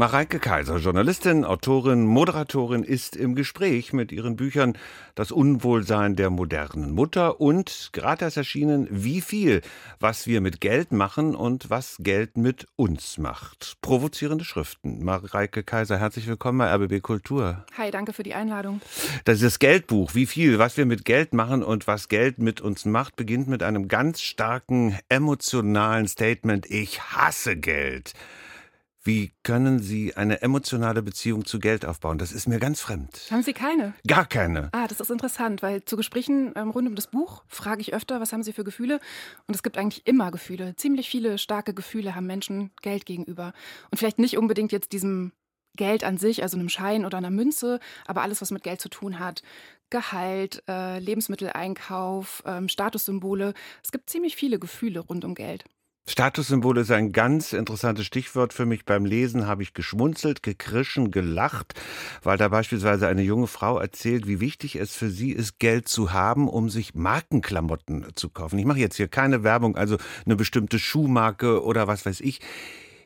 Mareike Kaiser, Journalistin, Autorin, Moderatorin, ist im Gespräch mit ihren Büchern Das Unwohlsein der modernen Mutter und gerade erst erschienen Wie viel, was wir mit Geld machen und was Geld mit uns macht. Provozierende Schriften. Mareike Kaiser, herzlich willkommen bei RBB Kultur. Hi, danke für die Einladung. Das ist das Geldbuch. Wie viel, was wir mit Geld machen und was Geld mit uns macht, beginnt mit einem ganz starken emotionalen Statement. Ich hasse Geld. Wie können Sie eine emotionale Beziehung zu Geld aufbauen? Das ist mir ganz fremd. Haben Sie keine? Gar keine. Ah, das ist interessant, weil zu Gesprächen ähm, rund um das Buch frage ich öfter, was haben Sie für Gefühle? Und es gibt eigentlich immer Gefühle. Ziemlich viele starke Gefühle haben Menschen Geld gegenüber. Und vielleicht nicht unbedingt jetzt diesem Geld an sich, also einem Schein oder einer Münze, aber alles, was mit Geld zu tun hat. Gehalt, äh, Lebensmitteleinkauf, ähm, Statussymbole. Es gibt ziemlich viele Gefühle rund um Geld. Statussymbol ist ein ganz interessantes Stichwort für mich. Beim Lesen habe ich geschmunzelt, gekrischen, gelacht, weil da beispielsweise eine junge Frau erzählt, wie wichtig es für sie ist, Geld zu haben, um sich Markenklamotten zu kaufen. Ich mache jetzt hier keine Werbung, also eine bestimmte Schuhmarke oder was weiß ich.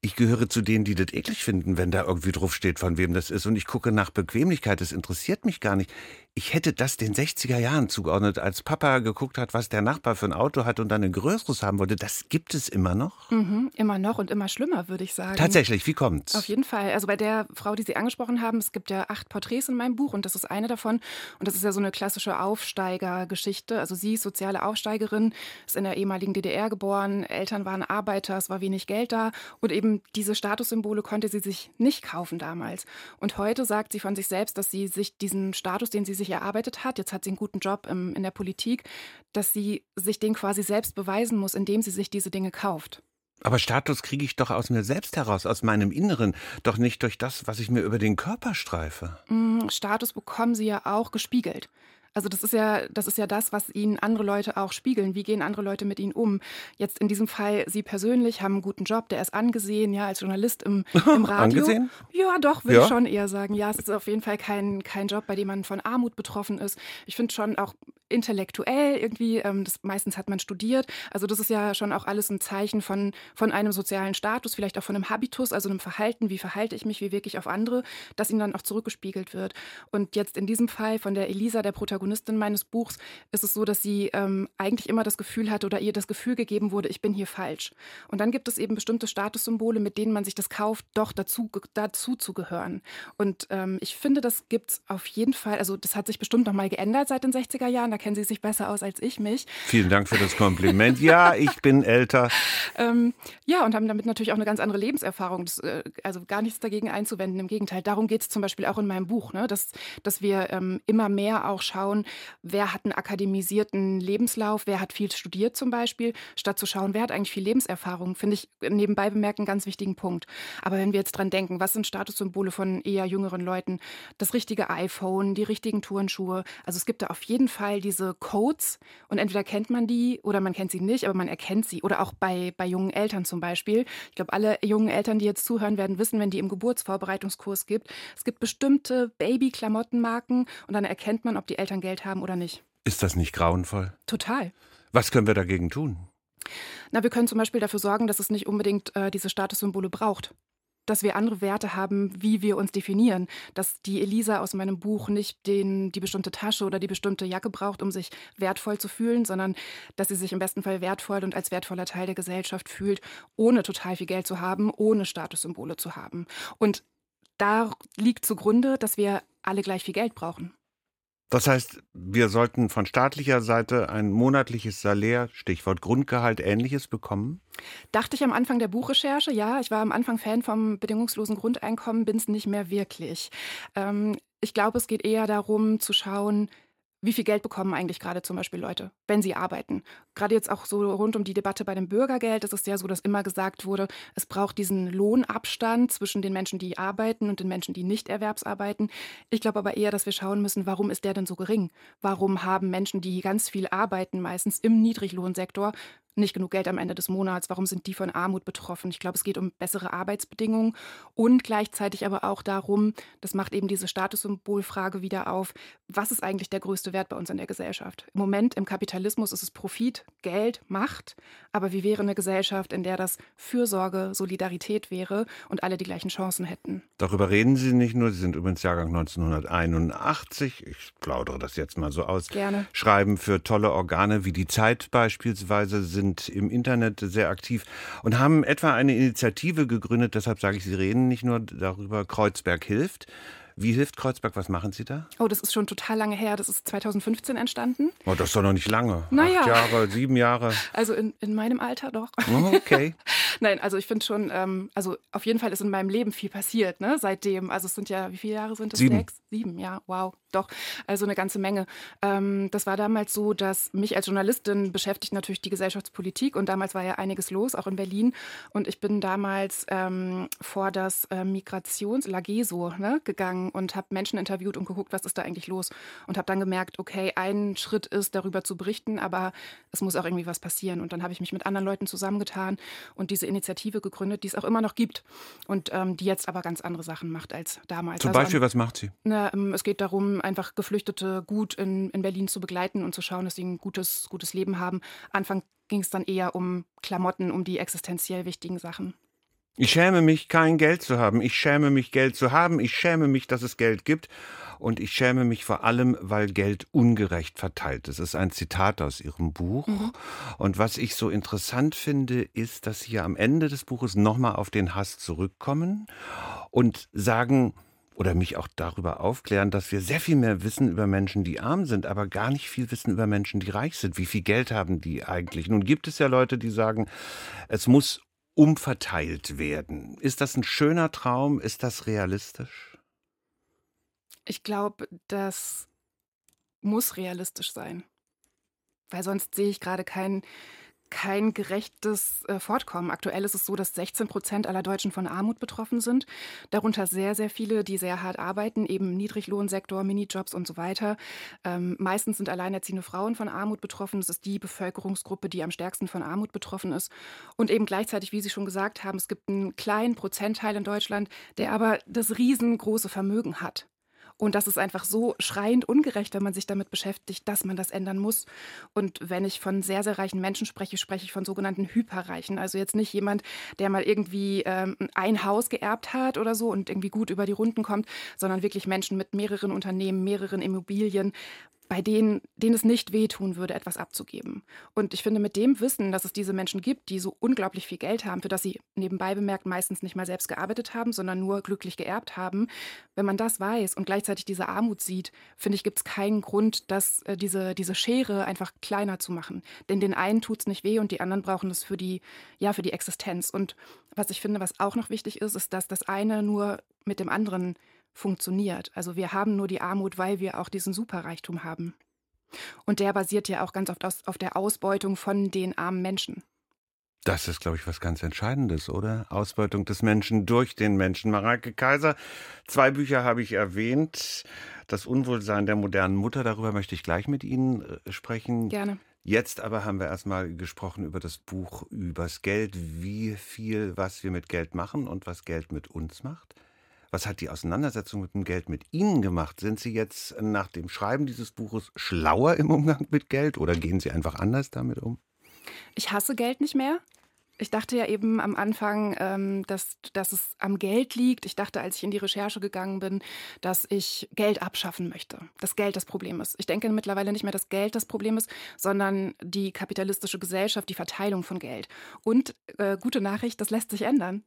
Ich gehöre zu denen, die das eklig finden, wenn da irgendwie drauf steht, von wem das ist. Und ich gucke nach Bequemlichkeit. Das interessiert mich gar nicht. Ich hätte das den 60er Jahren zugeordnet, als Papa geguckt hat, was der Nachbar für ein Auto hat und dann ein größeres haben wollte. Das gibt es immer noch? Mhm, immer noch und immer schlimmer, würde ich sagen. Tatsächlich, wie kommt's? Auf jeden Fall. Also bei der Frau, die Sie angesprochen haben, es gibt ja acht Porträts in meinem Buch und das ist eine davon. Und das ist ja so eine klassische Aufsteigergeschichte. Also sie ist soziale Aufsteigerin, ist in der ehemaligen DDR geboren, Eltern waren Arbeiter, es war wenig Geld da und eben diese Statussymbole konnte sie sich nicht kaufen damals. Und heute sagt sie von sich selbst, dass sie sich diesen Status, den sie sich sich erarbeitet hat, jetzt hat sie einen guten Job im, in der Politik, dass sie sich den quasi selbst beweisen muss, indem sie sich diese Dinge kauft. Aber Status kriege ich doch aus mir selbst heraus, aus meinem Inneren, doch nicht durch das, was ich mir über den Körper streife. Mm, Status bekommen sie ja auch gespiegelt. Also das ist ja, das ist ja das, was ihnen andere Leute auch spiegeln. Wie gehen andere Leute mit ihnen um? Jetzt in diesem Fall, Sie persönlich haben einen guten Job, der ist angesehen, ja, als Journalist im, im Radio. angesehen? Ja, doch, würde ja. ich schon eher sagen. Ja, es ist auf jeden Fall kein, kein Job, bei dem man von Armut betroffen ist. Ich finde schon auch intellektuell irgendwie, ähm, das meistens hat man studiert. Also das ist ja schon auch alles ein Zeichen von, von einem sozialen Status, vielleicht auch von einem Habitus, also einem Verhalten, wie verhalte ich mich, wie wirke ich auf andere, das ihnen dann auch zurückgespiegelt wird. Und jetzt in diesem Fall von der Elisa, der Protagonistin meines Buchs, ist es so, dass sie ähm, eigentlich immer das Gefühl hatte oder ihr das Gefühl gegeben wurde, ich bin hier falsch. Und dann gibt es eben bestimmte Statussymbole, mit denen man sich das kauft, doch dazu, dazu zu gehören. Und ähm, ich finde, das gibt es auf jeden Fall, also das hat sich bestimmt nochmal geändert seit den 60er Jahren kennen Sie sich besser aus als ich mich. Vielen Dank für das Kompliment. Ja, ich bin älter. ähm, ja, und haben damit natürlich auch eine ganz andere Lebenserfahrung. Das, äh, also gar nichts dagegen einzuwenden. Im Gegenteil, darum geht es zum Beispiel auch in meinem Buch, ne? dass, dass wir ähm, immer mehr auch schauen, wer hat einen akademisierten Lebenslauf, wer hat viel studiert zum Beispiel, statt zu schauen, wer hat eigentlich viel Lebenserfahrung. Finde ich nebenbei bemerkt einen ganz wichtigen Punkt. Aber wenn wir jetzt dran denken, was sind Statussymbole von eher jüngeren Leuten? Das richtige iPhone, die richtigen Turnschuhe. Also es gibt da auf jeden Fall die diese Codes und entweder kennt man die oder man kennt sie nicht, aber man erkennt sie. Oder auch bei, bei jungen Eltern zum Beispiel. Ich glaube, alle jungen Eltern, die jetzt zuhören, werden wissen, wenn die im Geburtsvorbereitungskurs gibt, es gibt bestimmte Baby-Klamottenmarken und dann erkennt man, ob die Eltern Geld haben oder nicht. Ist das nicht grauenvoll? Total. Was können wir dagegen tun? Na, wir können zum Beispiel dafür sorgen, dass es nicht unbedingt äh, diese Statussymbole braucht dass wir andere Werte haben, wie wir uns definieren. Dass die Elisa aus meinem Buch nicht den, die bestimmte Tasche oder die bestimmte Jacke braucht, um sich wertvoll zu fühlen, sondern dass sie sich im besten Fall wertvoll und als wertvoller Teil der Gesellschaft fühlt, ohne total viel Geld zu haben, ohne Statussymbole zu haben. Und da liegt zugrunde, dass wir alle gleich viel Geld brauchen. Das heißt, wir sollten von staatlicher Seite ein monatliches Salär, Stichwort Grundgehalt, ähnliches bekommen? Dachte ich am Anfang der Buchrecherche, ja. Ich war am Anfang Fan vom bedingungslosen Grundeinkommen, bin es nicht mehr wirklich. Ähm, ich glaube, es geht eher darum zu schauen, wie viel Geld bekommen eigentlich gerade zum Beispiel Leute, wenn sie arbeiten? Gerade jetzt auch so rund um die Debatte bei dem Bürgergeld ist es ja so, dass immer gesagt wurde, es braucht diesen Lohnabstand zwischen den Menschen, die arbeiten und den Menschen, die nicht erwerbsarbeiten. Ich glaube aber eher, dass wir schauen müssen, warum ist der denn so gering? Warum haben Menschen, die ganz viel arbeiten, meistens im Niedriglohnsektor, nicht genug Geld am Ende des Monats? Warum sind die von Armut betroffen? Ich glaube, es geht um bessere Arbeitsbedingungen und gleichzeitig aber auch darum, das macht eben diese Statussymbolfrage wieder auf, was ist eigentlich der größte höchste Wert bei uns in der Gesellschaft. Im Moment im Kapitalismus ist es Profit, Geld, Macht. Aber wie wäre eine Gesellschaft, in der das Fürsorge, Solidarität wäre und alle die gleichen Chancen hätten? Darüber reden Sie nicht nur. Sie sind übrigens Jahrgang 1981. Ich plaudere das jetzt mal so aus. Gerne. Schreiben für tolle Organe wie die Zeit beispielsweise, sind im Internet sehr aktiv und haben etwa eine Initiative gegründet. Deshalb sage ich, Sie reden nicht nur darüber. Kreuzberg hilft. Wie hilft Kreuzberg? Was machen Sie da? Oh, das ist schon total lange her. Das ist 2015 entstanden. Oh, das ist doch noch nicht lange. Naja. Acht Jahre, sieben Jahre. Also in, in meinem Alter doch. Oh, okay. Nein, also ich finde schon, ähm, also auf jeden Fall ist in meinem Leben viel passiert, ne? Seitdem. Also es sind ja, wie viele Jahre sind es? Sieben. Sechs? Sieben, ja, wow. Doch, also eine ganze Menge. Ähm, das war damals so, dass mich als Journalistin beschäftigt natürlich die Gesellschaftspolitik und damals war ja einiges los, auch in Berlin. Und ich bin damals ähm, vor das äh, Migrations Lageso ne, gegangen und habe Menschen interviewt und geguckt, was ist da eigentlich los. Und habe dann gemerkt, okay, ein Schritt ist, darüber zu berichten, aber es muss auch irgendwie was passieren. Und dann habe ich mich mit anderen Leuten zusammengetan und diese Initiative gegründet, die es auch immer noch gibt und ähm, die jetzt aber ganz andere Sachen macht als damals. Zum Also, Beispiel, was macht sie? na, ähm, es geht darum, einfach Geflüchtete gut in, in Berlin zu begleiten und zu schauen, dass sie ein gutes, gutes Leben haben. Anfang ging es dann eher um Klamotten, um die existenziell wichtigen Sachen. Ich schäme mich, kein Geld zu haben. Ich schäme mich, Geld zu haben. Ich schäme mich, dass es Geld gibt. Und ich schäme mich vor allem, weil Geld ungerecht verteilt ist. Das ist ein Zitat aus Ihrem Buch. Und was ich so interessant finde, ist, dass Sie ja am Ende des Buches nochmal auf den Hass zurückkommen und sagen, oder mich auch darüber aufklären, dass wir sehr viel mehr wissen über Menschen, die arm sind, aber gar nicht viel wissen über Menschen, die reich sind. Wie viel Geld haben die eigentlich? Nun gibt es ja Leute, die sagen, es muss umverteilt werden. Ist das ein schöner Traum? Ist das realistisch? Ich glaube, das muss realistisch sein. Weil sonst sehe ich gerade kein, kein gerechtes äh, Fortkommen. Aktuell ist es so, dass 16 Prozent aller Deutschen von Armut betroffen sind. Darunter sehr, sehr viele, die sehr hart arbeiten, eben Niedriglohnsektor, Minijobs und so weiter. Ähm, meistens sind alleinerziehende Frauen von Armut betroffen. Das ist die Bevölkerungsgruppe, die am stärksten von Armut betroffen ist. Und eben gleichzeitig, wie Sie schon gesagt haben, es gibt einen kleinen Prozentteil in Deutschland, der aber das riesengroße Vermögen hat. Und das ist einfach so schreiend ungerecht, wenn man sich damit beschäftigt, dass man das ändern muss. Und wenn ich von sehr, sehr reichen Menschen spreche, spreche ich von sogenannten Hyperreichen. Also jetzt nicht jemand, der mal irgendwie ähm, ein Haus geerbt hat oder so und irgendwie gut über die Runden kommt, sondern wirklich Menschen mit mehreren Unternehmen, mehreren Immobilien, bei denen, denen es nicht wehtun würde, etwas abzugeben. Und ich finde, mit dem Wissen, dass es diese Menschen gibt, die so unglaublich viel Geld haben, für das sie nebenbei bemerkt meistens nicht mal selbst gearbeitet haben, sondern nur glücklich geerbt haben, wenn man das weiß und gleichzeitig diese Armut sieht, finde ich, gibt es keinen Grund, dass äh, diese, diese Schere einfach kleiner zu machen. Denn den einen tut es nicht weh und die anderen brauchen es für die, ja, für die Existenz. Und was ich finde, was auch noch wichtig ist, ist, dass das eine nur mit dem anderen funktioniert. Also wir haben nur die Armut, weil wir auch diesen Superreichtum haben. Und der basiert ja auch ganz oft aus, auf der Ausbeutung von den armen Menschen. Das ist, glaube ich, was ganz Entscheidendes, oder? Ausbeutung des Menschen durch den Menschen. Mareike Kaiser, zwei Bücher habe ich erwähnt. Das Unwohlsein der modernen Mutter, darüber möchte ich gleich mit Ihnen äh, sprechen. Gerne. Jetzt aber haben wir erstmal gesprochen über das Buch übers Geld, wie viel, was wir mit Geld machen und was Geld mit uns macht. Was hat die Auseinandersetzung mit dem Geld mit Ihnen gemacht? Sind Sie jetzt nach dem Schreiben dieses Buches schlauer im Umgang mit Geld oder gehen Sie einfach anders damit um? Ich hasse Geld nicht mehr. Ich dachte ja eben am Anfang, ähm, dass, dass es am Geld liegt. Ich dachte, als ich in die Recherche gegangen bin, dass ich Geld abschaffen möchte. Dass Geld das Problem ist. Ich denke mittlerweile nicht mehr, dass Geld das Problem ist, sondern die kapitalistische Gesellschaft, die Verteilung von Geld. Und äh, gute Nachricht, das lässt sich ändern.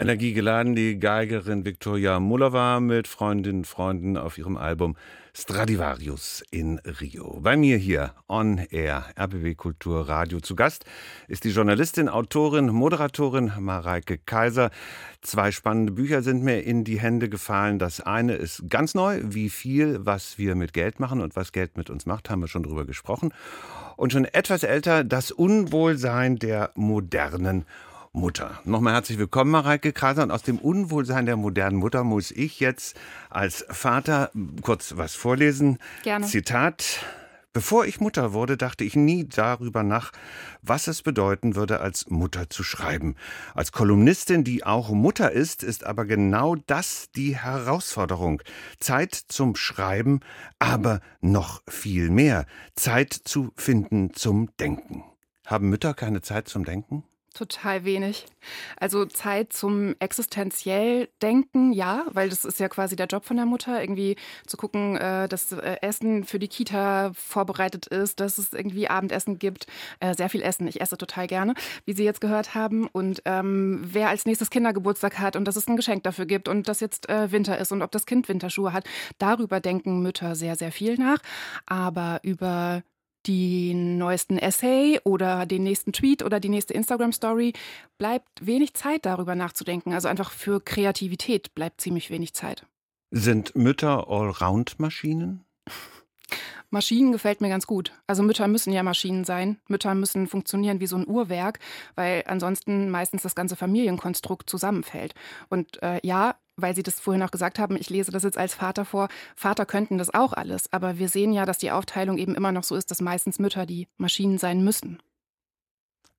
Energiegeladen die Geigerin Viktoria Mulova mit Freundinnen und Freunden auf ihrem Album Stradivarius in Rio. Bei mir hier on Air, RBB Kultur Radio zu Gast ist die Journalistin, Autorin, Moderatorin Mareike Kaiser. Zwei spannende Bücher sind mir in die Hände gefallen. Das eine ist ganz neu, wie viel, was wir mit Geld machen und was Geld mit uns macht, haben wir schon drüber gesprochen. Und schon etwas älter, das Unwohlsein der modernen Mutter. Nochmal herzlich willkommen, Mareike Kaiser. Und aus dem Unwohlsein der modernen Mutter muss ich jetzt als Vater kurz was vorlesen. Gerne. Zitat. Bevor ich Mutter wurde, dachte ich nie darüber nach, was es bedeuten würde, als Mutter zu schreiben. Als Kolumnistin, die auch Mutter ist, ist aber genau das die Herausforderung. Zeit zum Schreiben, aber noch viel mehr. Zeit zu finden zum Denken. Haben Mütter keine Zeit zum Denken? Total wenig. Also Zeit zum existenziell Denken, ja, weil das ist ja quasi der Job von der Mutter, irgendwie zu gucken, äh, dass äh, Essen für die Kita vorbereitet ist, dass es irgendwie Abendessen gibt, äh, sehr viel Essen. Ich esse total gerne, wie Sie jetzt gehört haben. Und ähm, wer als nächstes Kindergeburtstag hat und dass es ein Geschenk dafür gibt und dass jetzt äh, Winter ist und ob das Kind Winterschuhe hat, darüber denken Mütter sehr, sehr viel nach. Aber über den neuesten Essay oder den nächsten Tweet oder die nächste Instagram-Story, bleibt wenig Zeit darüber nachzudenken. Also einfach für Kreativität bleibt ziemlich wenig Zeit. Sind Mütter Allround-Maschinen? Maschinen gefällt mir ganz gut. Also Mütter müssen ja Maschinen sein. Mütter müssen funktionieren wie so ein Uhrwerk, weil ansonsten meistens das ganze Familienkonstrukt zusammenfällt. Und äh, ja, weil Sie das vorhin auch gesagt haben, ich lese das jetzt als Vater vor, Vater könnten das auch alles, aber wir sehen ja, dass die Aufteilung eben immer noch so ist, dass meistens Mütter die Maschinen sein müssen.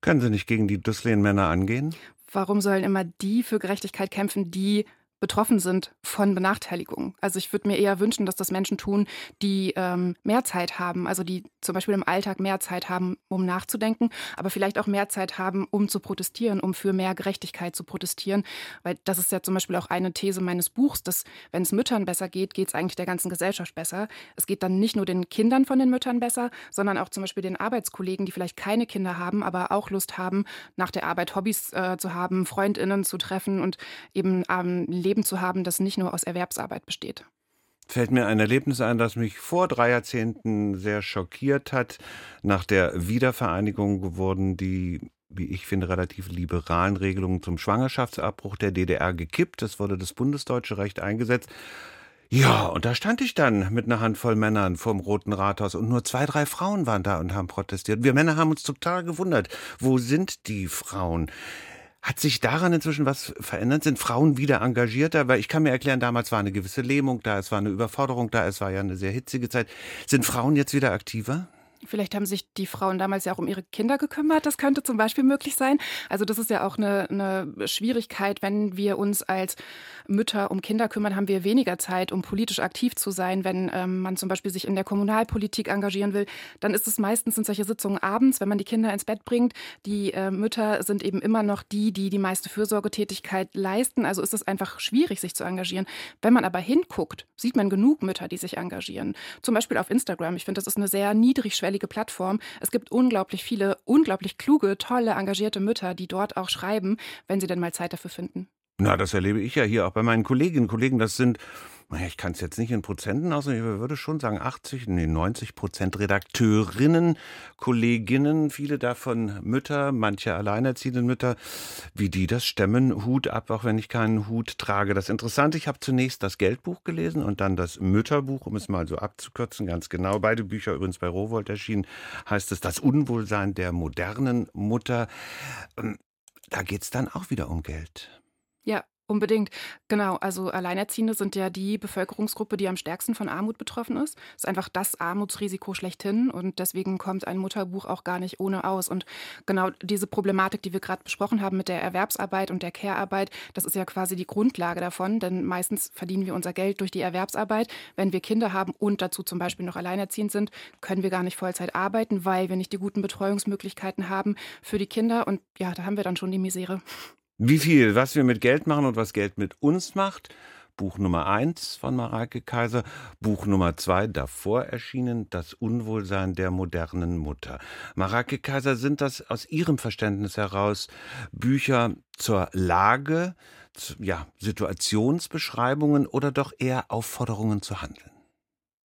Können Sie nicht gegen die Dusselian-Männer angehen? Warum sollen immer die für Gerechtigkeit kämpfen, die betroffen sind von Benachteiligungen. Also ich würde mir eher wünschen, dass das Menschen tun, die ähm, mehr Zeit haben, also die zum Beispiel im Alltag mehr Zeit haben, um nachzudenken, aber vielleicht auch mehr Zeit haben, um zu protestieren, um für mehr Gerechtigkeit zu protestieren. Weil das ist ja zum Beispiel auch eine These meines Buchs, dass wenn es Müttern besser geht, geht es eigentlich der ganzen Gesellschaft besser. Es geht dann nicht nur den Kindern von den Müttern besser, sondern auch zum Beispiel den Arbeitskollegen, die vielleicht keine Kinder haben, aber auch Lust haben, nach der Arbeit Hobbys äh, zu haben, Freundinnen zu treffen und eben ähm, Leben zu haben, das nicht nur aus Erwerbsarbeit besteht. Fällt mir ein Erlebnis ein, das mich vor drei Jahrzehnten sehr schockiert hat. Nach der Wiedervereinigung wurden die wie ich finde, relativ liberalen Regelungen zum Schwangerschaftsabbruch der DDR gekippt. Es wurde das bundesdeutsche Recht eingesetzt. Ja, und da stand ich dann mit einer Handvoll Männern vorm Roten Rathaus und nur zwei, drei Frauen waren da und haben protestiert. Wir Männer haben uns total gewundert. Wo sind die Frauen? Hat sich daran inzwischen was verändert? Sind Frauen wieder engagierter? Weil ich kann mir erklären, damals war eine gewisse Lähmung da, es war eine Überforderung da, es war ja eine sehr hitzige Zeit. Sind Frauen jetzt wieder aktiver? Vielleicht haben sich die Frauen damals ja auch um ihre Kinder gekümmert. Das könnte zum Beispiel möglich sein. Also das ist ja auch eine, eine, Schwierigkeit, wenn wir uns als Mütter um Kinder kümmern, haben wir weniger Zeit, um politisch aktiv zu sein. Wenn ähm, man zum Beispiel sich in der Kommunalpolitik engagieren will, dann ist es meistens in solche Sitzungen abends, wenn man die Kinder ins Bett bringt. Die äh, Mütter sind eben immer noch die, die die meiste Fürsorgetätigkeit leisten. Also ist es einfach schwierig, sich zu engagieren. Wenn man aber hinguckt, sieht man genug Mütter, die sich engagieren. Zum Beispiel auf Instagram. Ich finde, das ist eine sehr niedrigschwellige niedrigschwellige Plattform. Es gibt unglaublich viele, unglaublich kluge, tolle, engagierte Mütter, die dort auch schreiben, wenn sie denn mal Zeit dafür finden. Na, das erlebe ich ja hier auch bei meinen Kolleginnen und Kollegen. Das sind naja, ich kann es jetzt nicht in Prozenten aus, ich würde schon sagen 80, nee, 90 Prozent Redakteurinnen, Kolleginnen, viele davon Mütter, manche alleinerziehende Mütter, wie die das stemmen, Hut ab, auch wenn ich keinen Hut trage. Das Interessante, ich habe zunächst das Geldbuch gelesen und dann das Mütterbuch, um es mal so abzukürzen, ganz genau. Beide Bücher übrigens bei Rowold erschienen, heißt es Das Unwohlsein der modernen Mutter. Ähm, da geht es dann auch wieder um Geld. Ja, Unbedingt, genau. Also Alleinerziehende sind ja die Bevölkerungsgruppe, die am stärksten von Armut betroffen ist. Ist einfach das Armutsrisiko schlechthin und deswegen kommt ein Mutterbuch auch gar nicht ohne aus. Und genau diese Problematik, die wir gerade besprochen haben mit der Erwerbsarbeit und der Care-Arbeit, das ist ja quasi die Grundlage davon, denn meistens verdienen wir unser Geld durch die Erwerbsarbeit. Wenn wir Kinder haben und dazu zum Beispiel noch alleinerziehend sind, können wir gar nicht Vollzeit arbeiten, weil wir nicht die guten Betreuungsmöglichkeiten haben für die Kinder und ja, da haben wir dann schon die Misere. Wie viel, was wir mit Geld machen und was Geld mit uns macht. Buch Nummer 1 von Mareike Kaiser, Buch Nummer 2 davor erschienen, Das Unwohlsein der modernen Mutter. Mareike Kaiser, sind das aus Ihrem Verständnis heraus Bücher zur Lage, ja, Situationsbeschreibungen oder doch eher Aufforderungen zu handeln?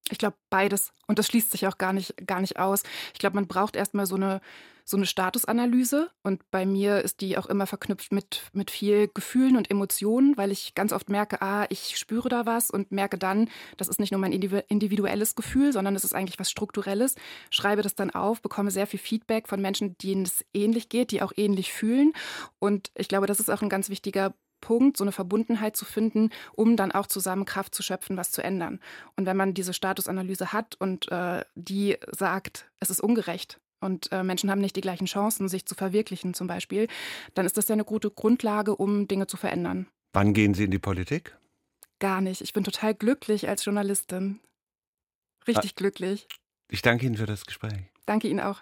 Ich glaube beides und das schließt sich auch gar nicht gar nicht aus. Ich glaube, man braucht erstmal so eine so eine Statusanalyse und bei mir ist die auch immer verknüpft mit mit viel Gefühlen und Emotionen, weil ich ganz oft merke, ah, ich spüre da was und merke dann, das ist nicht nur mein individuelles Gefühl, sondern es ist eigentlich was strukturelles. Schreibe das dann auf, bekomme sehr viel Feedback von Menschen, denen es ähnlich geht, die auch ähnlich fühlen und ich glaube, das ist auch ein ganz wichtiger Punkt, so eine Verbundenheit zu finden, um dann auch zusammen Kraft zu schöpfen, was zu ändern. Und wenn man diese Statusanalyse hat und äh, die sagt, es ist ungerecht und äh, Menschen haben nicht die gleichen Chancen, sich zu verwirklichen zum Beispiel, dann ist das ja eine gute Grundlage, um Dinge zu verändern. Wann gehen Sie in die Politik? Gar nicht. Ich bin total glücklich als Journalistin. Richtig ah, glücklich. Ich danke Ihnen für das Gespräch. Danke Ihnen auch.